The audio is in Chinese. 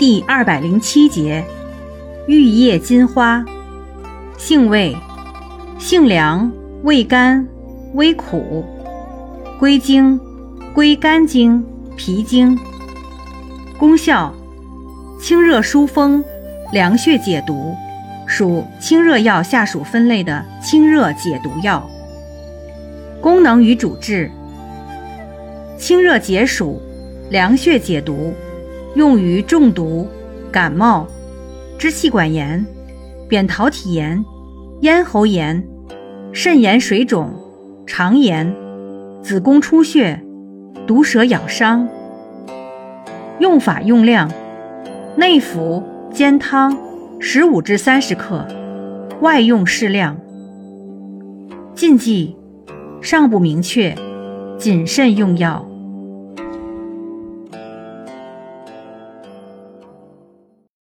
第二百零七节，玉叶金花，性味，性凉，味甘，微苦，归经，归肝经、脾经。功效，清热疏风，凉血解毒，属清热药下属分类的清热解毒药。功能与主治，清热解暑，凉血解毒。用于中毒、感冒、支气管炎、扁桃体炎、咽喉炎、肾炎水肿、肠炎、子宫出血、毒蛇咬伤。用法用量：内服煎汤，十五至三十克；外用适量。禁忌：尚不明确，谨慎用药。